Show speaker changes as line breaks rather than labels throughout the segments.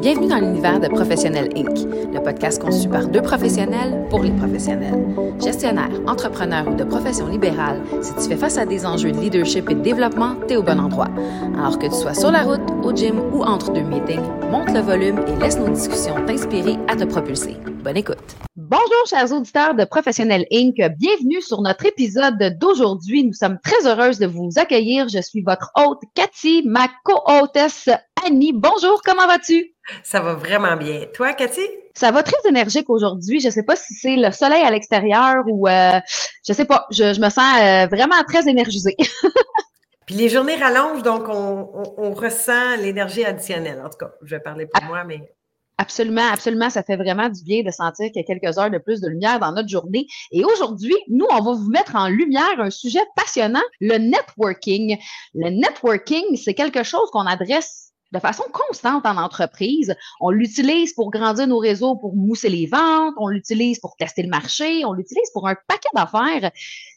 Bienvenue dans l'univers de Professionnel Inc., le podcast conçu par deux professionnels pour les professionnels. Gestionnaire, entrepreneur ou de profession libérale, si tu fais face à des enjeux de leadership et de développement, t'es au bon endroit. Alors que tu sois sur la route, au gym ou entre deux meetings, monte le volume et laisse nos discussions t'inspirer à te propulser. Bonne écoute.
Bonjour, chers auditeurs de Professionnel Inc. Bienvenue sur notre épisode d'aujourd'hui. Nous sommes très heureuses de vous accueillir. Je suis votre hôte, Cathy, ma co-hôtesse, Annie. Bonjour, comment vas-tu?
Ça va vraiment bien. Toi, Cathy?
Ça va très énergique aujourd'hui. Je sais pas si c'est le soleil à l'extérieur ou euh, je sais pas. Je, me sens euh, vraiment très énergisée.
Puis les journées rallongent, donc on, ressent l'énergie additionnelle. En tout cas, je vais parler pour moi, mais.
Absolument, absolument. Ça fait vraiment du bien de sentir qu'il y a quelques heures de plus de lumière dans notre journée. Et aujourd'hui, nous, on va vous mettre en lumière un sujet passionnant, le networking. Le networking, c'est quelque chose qu'on adresse de façon constante en entreprise. On l'utilise pour grandir nos réseaux, pour mousser les ventes, on l'utilise pour tester le marché, on l'utilise pour un paquet d'affaires.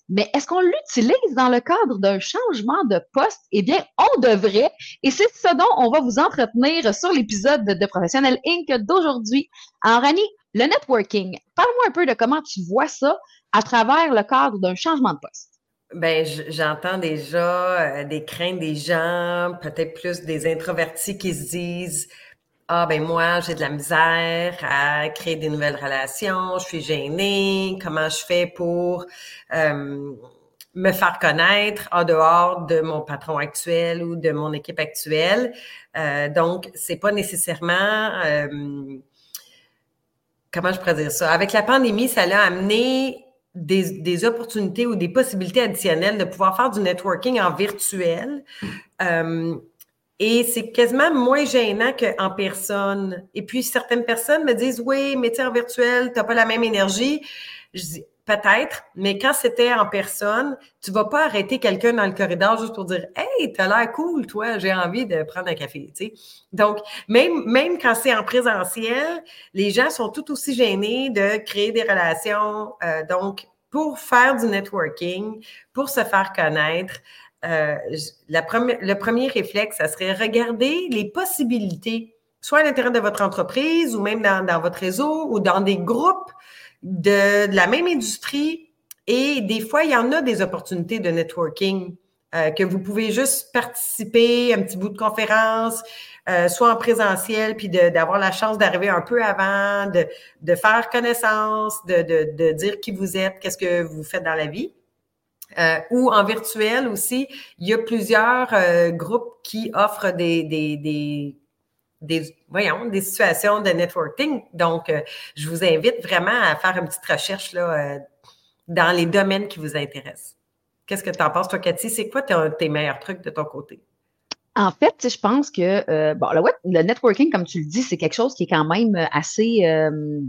Mais est-ce qu'on l'utilise dans le cadre d'un changement de poste? Eh bien, on devrait. Et c'est ce dont on va vous entretenir sur l'épisode de Professionnel Inc. d'aujourd'hui. Alors, Annie, le networking, parle-moi un peu de comment tu vois ça à travers le cadre d'un changement de poste.
Ben, j'entends déjà euh, des craintes des gens, peut-être plus des introvertis qui se disent Ah, ben moi, j'ai de la misère à créer des nouvelles relations, je suis gênée, comment je fais pour euh, me faire connaître en dehors de mon patron actuel ou de mon équipe actuelle. Euh, donc, c'est pas nécessairement comment je pourrais dire ça? Avec la pandémie, ça l'a amené des, opportunités ou des possibilités additionnelles de pouvoir faire du networking en virtuel. Euh, et c'est quasiment moins gênant qu'en personne. Et puis, certaines personnes me disent, oui, mais en virtuel, tu n'as pas la même énergie. Peut-être, mais quand c'était en personne, tu vas pas arrêter quelqu'un dans le corridor juste pour dire, hey, t'as l'air cool, toi, j'ai envie de prendre un café, tu sais. Donc, même, même quand c'est en présentiel, les gens sont tout aussi gênés de créer des relations. Euh, donc, pour faire du networking, pour se faire connaître, euh, le premier réflexe, ça serait regarder les possibilités, soit à l'intérieur de votre entreprise ou même dans, votre réseau ou dans des groupes de, la même industrie. Et des fois, il y en a des opportunités de networking euh, que vous pouvez juste participer, un petit bout de conférence, euh, soit en présentiel, puis d'avoir la chance d'arriver un peu avant, de, de faire connaissance, de, de, de, dire qui vous êtes, qu'est-ce que vous faites dans la vie. Euh, ou en virtuel aussi, il y a plusieurs groupes qui offrent des, des, des, voyons, des situations de networking. Donc, euh, je vous invite vraiment à faire une petite recherche là, dans les domaines qui vous intéressent. Qu'est-ce que tu en penses, toi, Cathy? C'est quoi tes meilleurs trucs de ton côté?
En fait, je pense que euh, bon, le, le networking, comme tu le dis, c'est quelque chose qui est quand même assez euh,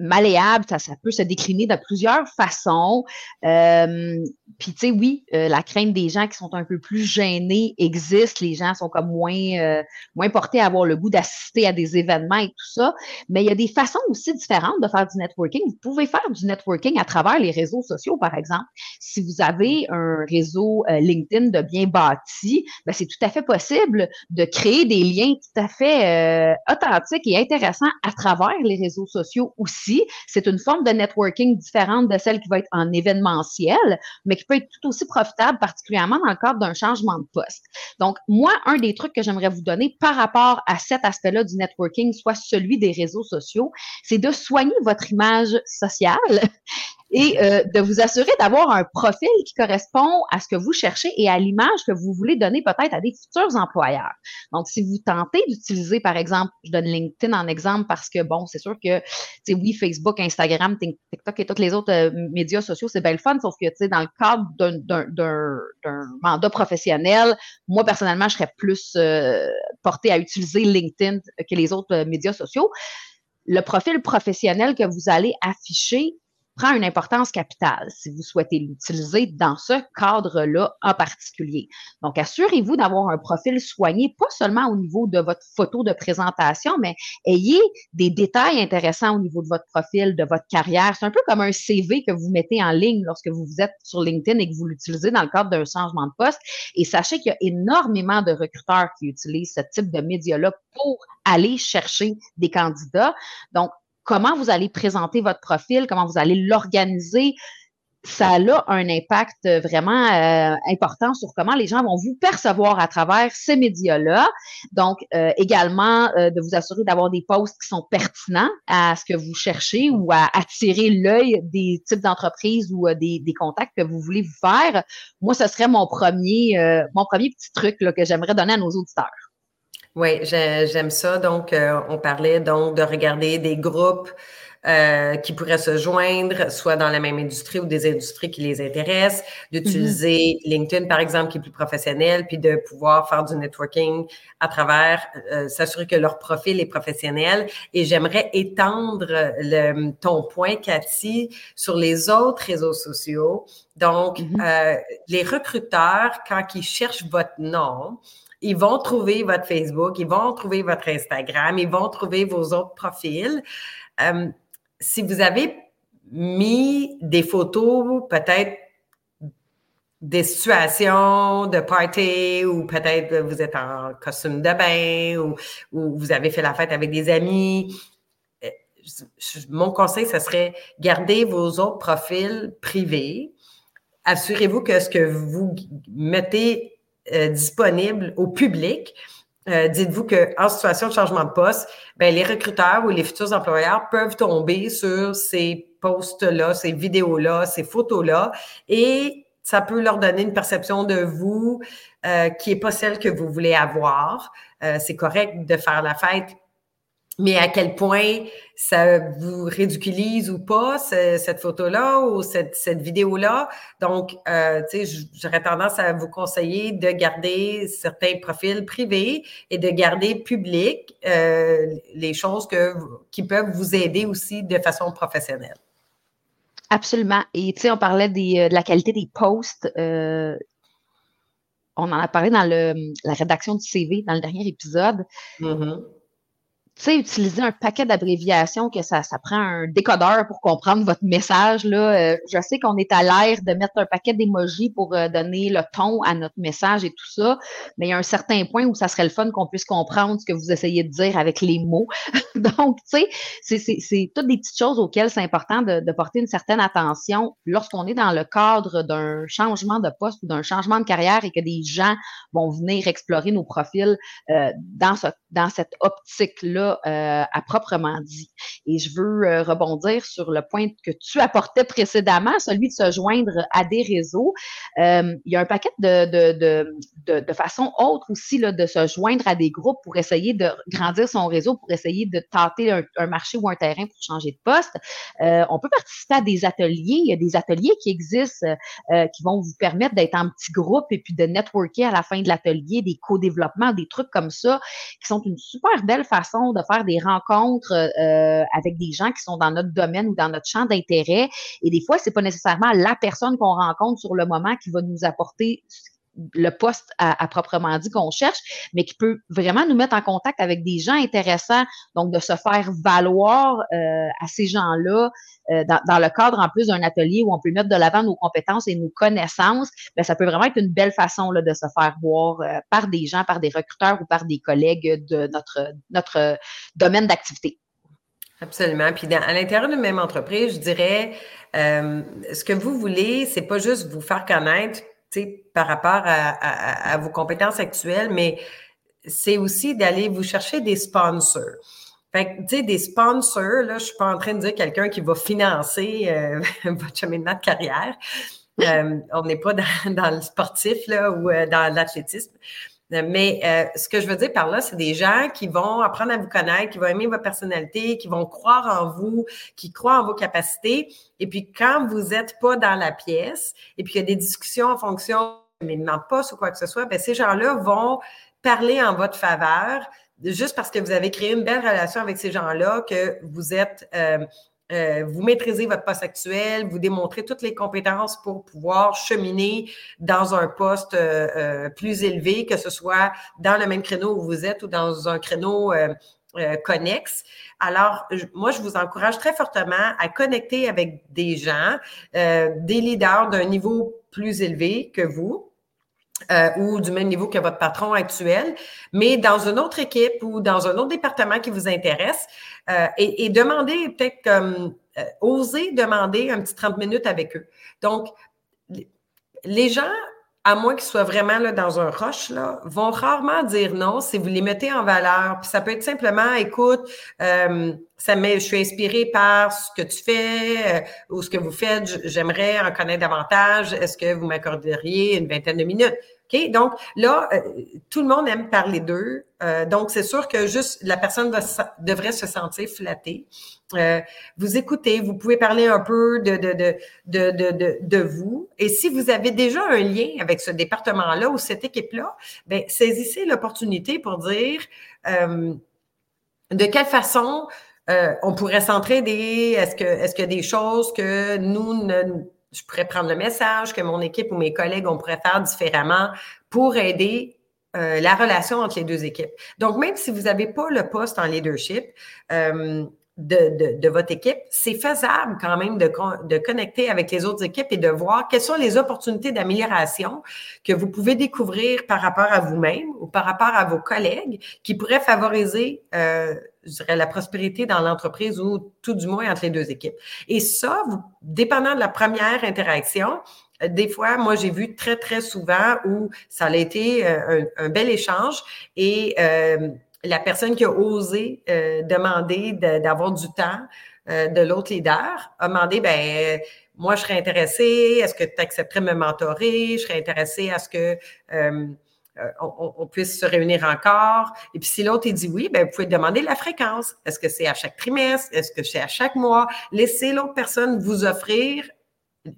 malléable, ça, ça, peut se décliner de plusieurs façons. Euh, puis tu sais, oui, euh, la crainte des gens qui sont un peu plus gênés existe. Les gens sont comme moins euh, moins portés à avoir le goût d'assister à des événements et tout ça. Mais il y a des façons aussi différentes de faire du networking. Vous pouvez faire du networking à travers les réseaux sociaux, par exemple. Si vous avez un réseau LinkedIn de bien bâti, ben, c'est tout à fait possible de créer des liens tout à fait authentiques et intéressants à travers les réseaux sociaux aussi c'est une forme de networking différente de celle qui va être en événementiel, mais qui peut être tout aussi profitable, particulièrement dans le cadre d'un changement de poste. Donc, moi, un des trucs que j'aimerais vous donner par rapport à cet aspect-là du networking, soit celui des réseaux sociaux, c'est de soigner votre image sociale et euh, de vous assurer d'avoir un profil qui correspond à ce que vous cherchez et à l'image que vous voulez donner peut-être à des futurs employeurs. Donc, si vous tentez d'utiliser, par exemple, je donne LinkedIn en exemple parce que, bon, c'est sûr que, tu oui, Facebook, Instagram, TikTok et tous les autres euh, médias sociaux, c'est bien le fun, sauf que, tu sais, dans le cadre d'un mandat professionnel, moi, personnellement, je serais plus euh, portée à utiliser LinkedIn que les autres médias sociaux. Le profil professionnel que vous allez afficher prend une importance capitale si vous souhaitez l'utiliser dans ce cadre-là en particulier. Donc, assurez-vous d'avoir un profil soigné, pas seulement au niveau de votre photo de présentation, mais ayez des détails intéressants au niveau de votre profil, de votre carrière. C'est un peu comme un CV que vous mettez en ligne lorsque vous êtes sur LinkedIn et que vous l'utilisez dans le cadre d'un changement de poste. Et sachez qu'il y a énormément de recruteurs qui utilisent ce type de médias-là pour aller chercher des candidats. Donc, comment vous allez présenter votre profil, comment vous allez l'organiser, ça a un impact vraiment euh, important sur comment les gens vont vous percevoir à travers ces médias-là. Donc, euh, également, euh, de vous assurer d'avoir des posts qui sont pertinents à ce que vous cherchez ou à attirer l'œil des types d'entreprises ou des, contacts que vous voulez vous faire. Moi, ce serait mon premier, mon premier petit truc que j'aimerais donner à nos auditeurs.
Oui, j'aime ça. Donc, euh, on parlait donc de regarder des groupes euh, qui pourraient se joindre, soit dans la même industrie ou des industries qui les intéressent, d'utiliser mm-hmm. LinkedIn, par exemple, qui est plus professionnel, puis de pouvoir faire du networking à travers, euh, s'assurer que leur profil est professionnel. Et j'aimerais étendre le, ton point, Cathy, sur les autres réseaux sociaux. Donc, mm-hmm. les recruteurs, quand ils cherchent votre nom, ils vont trouver votre Facebook, ils vont trouver votre Instagram, ils vont trouver vos autres profils. Euh, si vous avez mis des photos, peut-être des situations de party ou peut-être vous êtes en costume de bain ou, vous avez fait la fête avec des amis. Euh, mon conseil, ce serait garder vos autres profils privés. Assurez-vous que ce que vous mettez euh, disponible au public. Euh, dites-vous qu'en situation de changement de poste, ben, les recruteurs ou les futurs employeurs peuvent tomber sur ces posts-là, ces vidéos-là, ces photos-là, et ça peut leur donner une perception de vous euh, qui n'est pas celle que vous voulez avoir. c'est correct de faire la fête mais à quel point ça vous ridiculise ou pas, cette photo-là ou cette, cette vidéo-là? Donc, euh, tu sais, j'aurais tendance à vous conseiller de garder certains profils privés et de garder public euh, les choses que, qui peuvent vous aider aussi de façon professionnelle.
Absolument. Et tu sais, on parlait des, euh, de la qualité des posts. Euh, on en a parlé dans le, la rédaction du CV dans le dernier épisode. Mm-hmm tu sais, utiliser un paquet d'abréviations que ça, ça prend un décodeur pour comprendre votre message. Là. Euh, je sais qu'on est à l'air de mettre un paquet d'émojis pour euh, donner le ton à notre message et tout ça, mais il y a un certain point où ça serait le fun qu'on puisse comprendre ce que vous essayez de dire avec les mots. Donc, tu sais, c'est toutes des petites choses auxquelles c'est important de, de, porter une certaine attention lorsqu'on est dans le cadre d'un changement de poste ou d'un changement de carrière et que des gens vont venir explorer nos profils euh, dans, ce, dans cette optique-là euh, à proprement dit. Et je veux euh, rebondir sur le point que tu apportais précédemment, celui de se joindre à des réseaux. Euh, il y a un paquet de, de, de, de, façons autres aussi là, de se joindre à des groupes pour essayer de grandir son réseau, pour essayer de tenter un, marché ou un terrain pour changer de poste. on peut participer à des ateliers. Il y a des ateliers qui existent qui vont vous permettre d'être en petit groupe et puis de networker à la fin de l'atelier, des co-développements, des trucs comme ça, qui sont une super belle façon de faire des rencontres euh, avec des gens qui sont dans notre domaine ou dans notre champ d'intérêt. Et des fois, c'est pas nécessairement la personne qu'on rencontre sur le moment qui va nous apporter le poste à, proprement dit qu'on cherche, mais qui peut vraiment nous mettre en contact avec des gens intéressants, donc de se faire valoir euh, à ces gens-là euh, dans, le cadre en plus d'un atelier où on peut mettre de l'avant nos compétences et nos connaissances, ben, ça peut vraiment être une belle façon là, de se faire voir euh, par des gens, par des recruteurs ou par des collègues de notre, notre domaine d'activité.
Absolument. Puis à l'intérieur d'une même entreprise, je dirais, ce que vous voulez, c'est pas juste vous faire connaître par rapport à, vos compétences actuelles, mais c'est aussi d'aller vous chercher des sponsors. Fait que, tu sais, des sponsors, là, je suis pas en train de dire quelqu'un qui va financer euh, votre cheminement de carrière. Euh, on n'est pas dans, le sportif, là, ou euh, dans l'athlétisme. Mais euh, ce que je veux dire par là, c'est des gens qui vont apprendre à vous connaître, qui vont aimer votre personnalité, qui vont croire en vous, qui croient en vos capacités. Et puis, quand vous n'êtes pas dans la pièce, et puis il y a des discussions en fonction, mais non pas ou quoi que ce soit, bien, ces gens-là vont parler en votre faveur juste parce que vous avez créé une belle relation avec ces gens-là, que vous êtes euh, euh, vous maîtrisez votre poste actuel, vous démontrez toutes les compétences pour pouvoir cheminer dans un poste euh, euh, plus élevé, que ce soit dans le même créneau où vous êtes ou dans un créneau connexe. Alors, moi, je vous encourage très fortement à connecter avec des gens, des leaders d'un niveau plus élevé que vous, euh, ou du même niveau que votre patron actuel, mais dans une autre équipe ou dans un autre département qui vous intéresse, euh, et, et demander peut-être comme euh, oser demander un petit 30 minutes avec eux. Donc, les gens, à moins qu'ils soient vraiment là, dans un rush, là, vont rarement dire non si vous les mettez en valeur. Puis ça peut être simplement, écoute, euh, ça je suis inspirée par ce que tu fais ou ce que vous faites. J'aimerais en connaître davantage. Est-ce que vous m'accorderiez une vingtaine de minutes? Donc, là, euh, tout le monde aime parler d'eux. Euh, donc, c'est sûr que juste la personne devrait se sentir flattée. Euh, vous écoutez, vous pouvez parler un peu de, de, de, de, de, de vous. Et si vous avez déjà un lien avec ce département-là ou cette équipe-là, ben saisissez l'opportunité pour dire de quelle façon on pourrait s'entraider. Est-ce que est-ce a des choses que nous ne je pourrais prendre le message que mon équipe ou mes collègues, on pourrait faire différemment pour aider euh, la relation entre les deux équipes. Donc, même si vous n'avez pas le poste en leadership, euh, de, votre équipe, c'est faisable quand même de, de connecter avec les autres équipes et de voir quelles sont les opportunités d'amélioration que vous pouvez découvrir par rapport à vous-même ou par rapport à vos collègues qui pourraient favoriser, euh, je dirais, la prospérité dans l'entreprise ou tout du moins entre les deux équipes. Et ça, vous, dépendant de la première interaction, des fois, moi, j'ai vu très, très souvent où ça a été euh, un, bel échange et euh, la personne qui a osé euh, demander d'avoir du temps euh, de l'autre leader a demandé, ben moi, je serais intéressée, est-ce que tu accepterais de me mentorer? Je serais intéressée à ce que euh, on, puisse se réunir encore. Et puis si l'autre dit oui, ben vous pouvez demander la fréquence. Est-ce que c'est à chaque trimestre? Est-ce que c'est à chaque mois? Laissez l'autre personne vous offrir,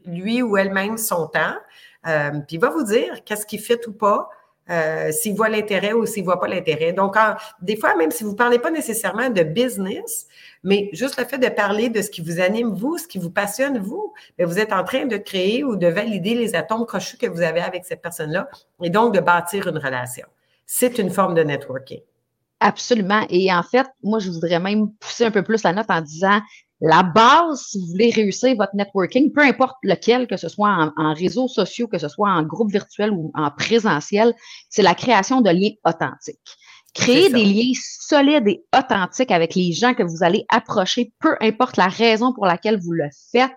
lui ou elle-même, son temps. puis il va vous dire qu'est-ce qui fait ou pas. Euh, s'il voit l'intérêt ou s'il voit pas l'intérêt. Donc, des fois, même si vous parlez pas nécessairement de business, mais juste le fait de parler de ce qui vous anime, vous, ce qui vous passionne, vous, vous êtes en train de créer ou de valider les atomes crochus que vous avez avec cette personne-là et donc de bâtir une relation. C'est une forme de networking.
Absolument. Et en fait, moi, je voudrais même pousser un peu plus la note en disant la base, si vous voulez réussir votre networking, peu importe lequel, que ce soit en, réseaux sociaux, que ce soit en groupe virtuel ou en présentiel, c'est la création de liens authentiques. Créer des liens solides et authentiques avec les gens que vous allez approcher, peu importe la raison pour laquelle vous le faites,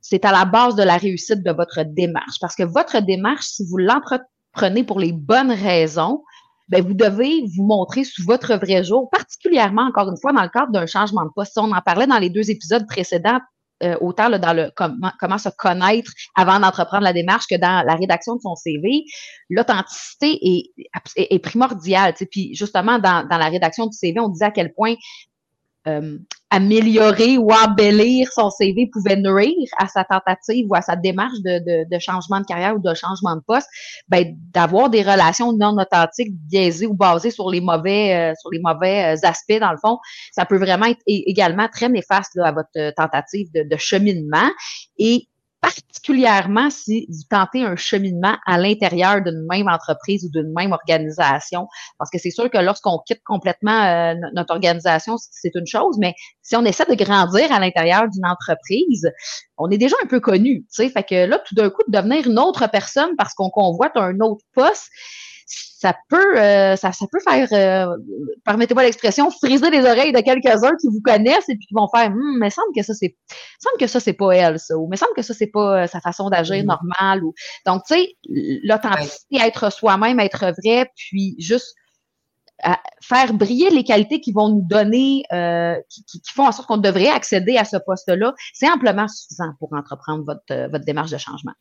c'est à la base de la réussite de votre démarche. Parce que votre démarche, si vous l'entreprenez pour les bonnes raisons, ben, vous devez vous montrer sous votre vrai jour, particulièrement, encore une fois, dans le cadre d'un changement de poste. On en parlait dans les deux épisodes précédents, euh, autant dans le comment, comment se connaître avant d'entreprendre la démarche que dans la rédaction de son CV, l'authenticité est, est, primordiale. Puis justement, dans, dans la rédaction du CV, on disait à quel point euh, améliorer ou embellir son CV pouvait nuire à sa tentative ou à sa démarche de, de, changement de carrière ou de changement de poste, ben, d'avoir des relations non authentiques biaisées ou basées sur les mauvais euh, sur les mauvais euh, aspects dans le fond, ça peut vraiment être également très néfaste là, à votre tentative de, cheminement particulièrement si vous tentez un cheminement à l'intérieur d'une même entreprise ou d'une même organisation. Parce que c'est sûr que lorsqu'on quitte complètement euh, notre organisation, c'est une chose, mais si on essaie de grandir à l'intérieur d'une entreprise, on est déjà un peu connu, tu sais. Fait que là, tout d'un coup, de devenir une autre personne parce qu'on convoite un autre poste, ça peut, euh, ça, ça, peut faire, euh, permettez-moi l'expression, friser les oreilles de quelques-uns qui vous connaissent et puis qui vont faire, hum, mais semble que ça c'est, semble que ça c'est pas elle ça, ou mais semble que ça c'est pas euh, sa façon d'agir mm-hmm. normale ou donc tu sais, l'authenticité, être soi-même, être vrai, puis juste faire briller les qualités qui vont nous donner, qui, qui, font en sorte qu'on devrait accéder à ce poste-là, c'est amplement suffisant pour entreprendre votre, votre démarche de changement.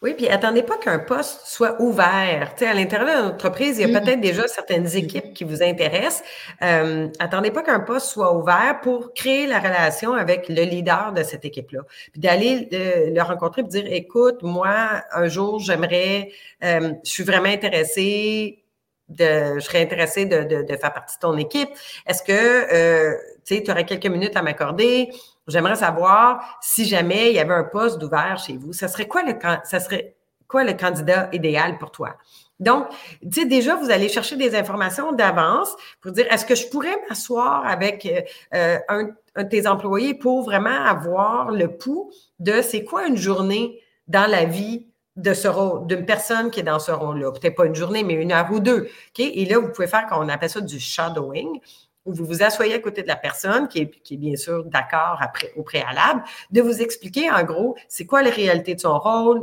Oui, puis attendez pas qu'un poste soit ouvert. Tu sais, à l'intérieur de l'entreprise, il y a mm-hmm. peut-être déjà certaines mm-hmm. équipes qui vous intéressent. Euh, attendez pas qu'un poste soit ouvert pour créer la relation avec le leader de cette équipe-là. Puis d'aller le, rencontrer et dire, écoute, moi, un jour, j'aimerais, euh, je suis vraiment intéressée de, je serais intéressée de, de, de, faire partie de ton équipe. Est-ce que, euh, tu aurais quelques minutes à m'accorder? J'aimerais savoir si jamais il y avait un poste d'ouvert chez vous, ça serait quoi le, ça serait quoi le candidat idéal pour toi? Donc, tu sais, déjà, vous allez chercher des informations d'avance pour dire, est-ce que je pourrais m'asseoir avec euh, un, un, de tes employés pour vraiment avoir le pouls de c'est quoi une journée dans la vie de ce rôle, d'une personne qui est dans ce rôle-là? Peut-être pas une journée, mais une heure ou deux. OK? Et là, vous pouvez faire, qu'on appelle ça du shadowing, où vous vous asseyez à côté de la personne, qui est, qui est bien sûr d'accord au préalable, de vous expliquer en gros, c'est quoi les réalités de son rôle,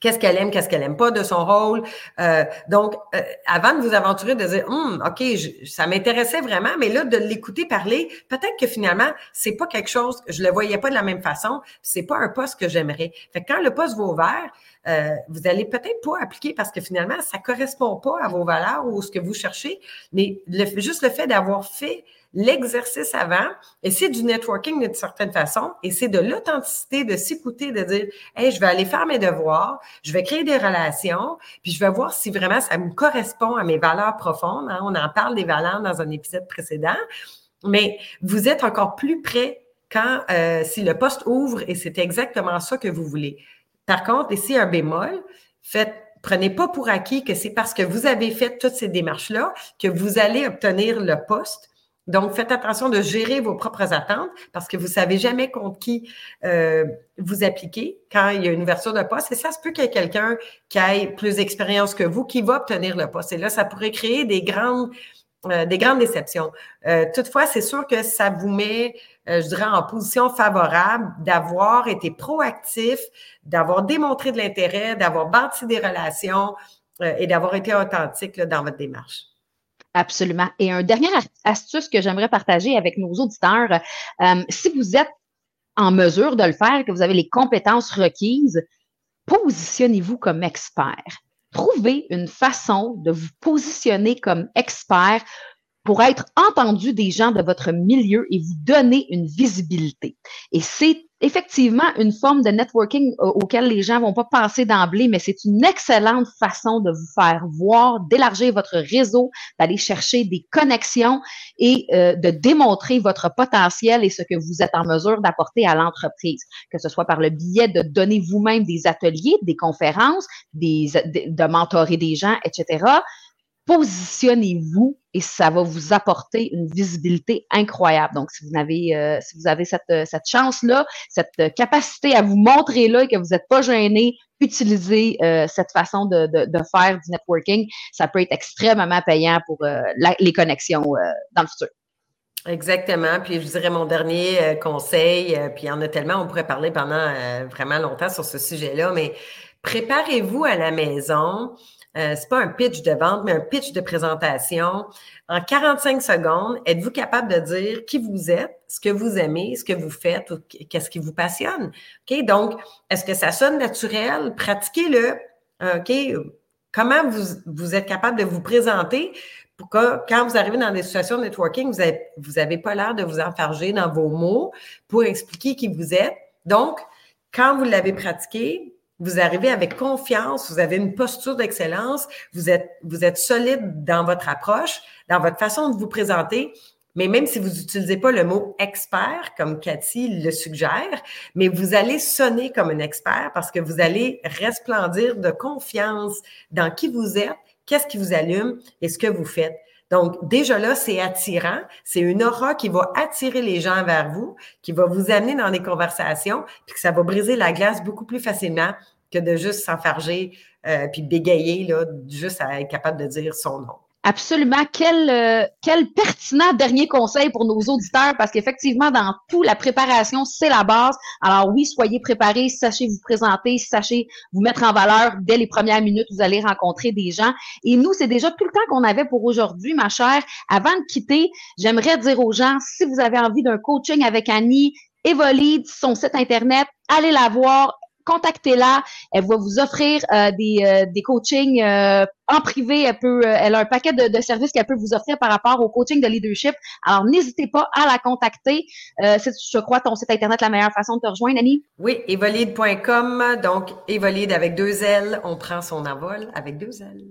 qu'est-ce qu'elle aime, qu'est-ce qu'elle aime pas de son rôle. Euh, donc, euh, avant de vous aventurer, de dire, hum, ok, ça m'intéressait vraiment, mais là de l'écouter parler, peut-être que finalement c'est pas quelque chose, je le voyais pas de la même façon, c'est pas un poste que j'aimerais. Fait que quand le poste va ouvert, euh, vous allez peut-être pas appliquer parce que finalement ça correspond pas à vos valeurs ou ce que vous cherchez, mais juste le fait d'avoir fait l'exercice avant, et c'est du networking d'une certaine façon, et c'est de l'authenticité, de s'écouter, de dire, hey, je vais aller faire mes devoirs, je vais créer des relations, puis je vais voir si vraiment ça me correspond à mes valeurs profondes. Hein. On en parle des valeurs dans un épisode précédent, mais vous êtes encore plus près quand euh, si le poste ouvre et c'est exactement ça que vous voulez. Par contre, ici un bémol, faites prenez pas pour acquis que c'est parce que vous avez fait toutes ces démarches-là que vous allez obtenir le poste. Donc, faites attention de gérer vos propres attentes parce que vous savez jamais contre qui euh, vous appliquez quand il y a une ouverture de poste. Et ça se peut qu'il y ait quelqu'un qui ait plus d'expérience que vous qui va obtenir le poste. Et là, ça pourrait créer des grandes, euh, des grandes déceptions. Euh, toutefois, c'est sûr que ça vous met, je dirais, en position favorable d'avoir été proactif, d'avoir démontré de l'intérêt, d'avoir bâti des relations et d'avoir été authentique dans votre démarche.
Absolument. Et un dernier astuce que j'aimerais partager avec nos auditeurs, euh, si vous êtes en mesure de le faire, que vous avez les compétences requises, positionnez-vous comme expert. Trouvez une façon de vous positionner comme expert pour être entendu des gens de votre milieu et vous donner une visibilité. Et c'est effectivement une forme de networking auquel les gens vont pas passer d'emblée, mais c'est une excellente façon de vous faire voir, d'élargir votre réseau, d'aller chercher des connexions et euh, de démontrer votre potentiel et ce que vous êtes en mesure d'apporter à l'entreprise, que ce soit par le biais de donner vous-même des ateliers, des conférences, de mentorer des gens, etc positionnez-vous et ça va vous apporter une visibilité incroyable. Donc, si vous avez, euh, vous avez cette, euh, cette chance-là, cette capacité à vous montrer là et que vous n'êtes pas gêné, utilisez euh, cette façon de, faire du networking. Ça peut être extrêmement payant pour les connexions dans le futur.
Exactement. Puis je dirais mon dernier conseil, puis il y en a tellement, on pourrait parler pendant vraiment longtemps sur ce sujet-là, mais préparez-vous à la maison euh, c'est pas un pitch de vente, mais un pitch de présentation. En 45 secondes, êtes-vous capable de dire qui vous êtes, ce que vous aimez, ce que vous faites, qu'est-ce qui vous passionne? OK? Donc, est-ce que ça sonne naturel? Pratiquez-le. OK? Comment vous, êtes capable de vous présenter pour que quand vous arrivez dans des situations de networking, vous n'avez vous pas l'air de vous enfarger dans vos mots pour expliquer qui vous êtes. Donc, quand vous l'avez pratiqué, vous arrivez avec confiance, vous avez une posture d'excellence, vous êtes, vous êtes solide dans votre approche, dans votre façon de vous présenter. Mais même si vous n'utilisez pas le mot expert, comme Cathy le suggère, mais vous allez sonner comme un expert parce que vous allez resplendir de confiance dans qui vous êtes, qu'est-ce qui vous allume et ce que vous faites. Donc, déjà là, c'est attirant. C'est une aura qui va attirer les gens vers vous, qui va vous amener dans des conversations, puis que ça va briser la glace beaucoup plus facilement que de juste s'enfarger euh, puis bégayer, là, juste à être capable de dire son nom.
Absolument. Quel, euh, quel pertinent dernier conseil pour nos auditeurs, parce qu'effectivement, dans tout, la préparation, c'est la base. Alors oui, soyez préparés, sachez vous présenter, sachez vous mettre en valeur dès les premières minutes, vous allez rencontrer des gens. Et nous, c'est déjà tout le temps qu'on avait pour aujourd'hui, ma chère. Avant de quitter, j'aimerais dire aux gens, si vous avez envie d'un coaching avec Annie, Evolide, son site Internet, allez la voir, contactez-la. Elle va vous offrir euh, des, euh, des coachings euh, en privé. Elle peut, elle a un paquet de, de services qu'elle peut vous offrir par rapport au coaching de leadership. Alors, n'hésitez pas à la contacter. c'est, je crois, ton site Internet la meilleure façon de te rejoindre, Annie?
Oui, evolide.com. Donc, Evolide avec deux L. On prend son envol avec deux L.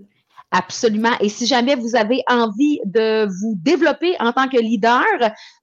Absolument. Et si jamais vous avez envie de vous développer en tant que leader,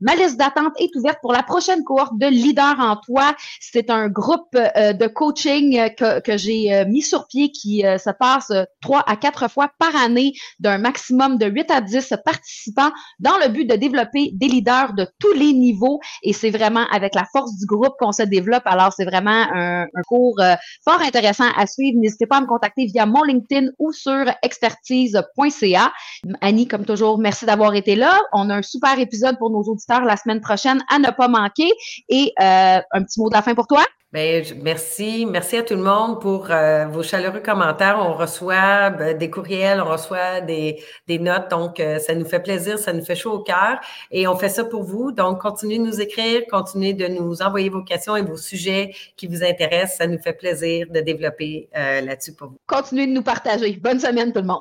ma liste d'attente est ouverte pour la prochaine cohorte de Leader en toi. C'est un groupe euh, de coaching que, que j'ai euh, mis sur pied qui euh, se passe trois à quatre fois par année d'un maximum de 8 à 10 participants dans le but de développer des leaders de tous les niveaux. Et c'est vraiment avec la force du groupe qu'on se développe. Alors, c'est vraiment un, cours fort intéressant à suivre. N'hésitez pas à me contacter via mon LinkedIn ou sur expertise.ca. Annie, comme toujours, merci d'avoir été là. On a un super épisode pour nos auditeurs la semaine prochaine à ne pas manquer. Et euh, un petit mot de la fin pour toi?
Bien, merci. Merci à tout le monde pour euh, vos chaleureux commentaires. On reçoit ben, des courriels, on reçoit des, des notes. Donc, euh, ça nous fait plaisir, ça nous fait chaud au cœur. Et on fait ça pour vous. Donc, continuez de nous écrire, continuez de nous envoyer vos questions et vos sujets qui vous intéressent. Ça nous fait plaisir de développer là-dessus pour vous.
Continuez de nous partager. Bonne semaine, tout le monde.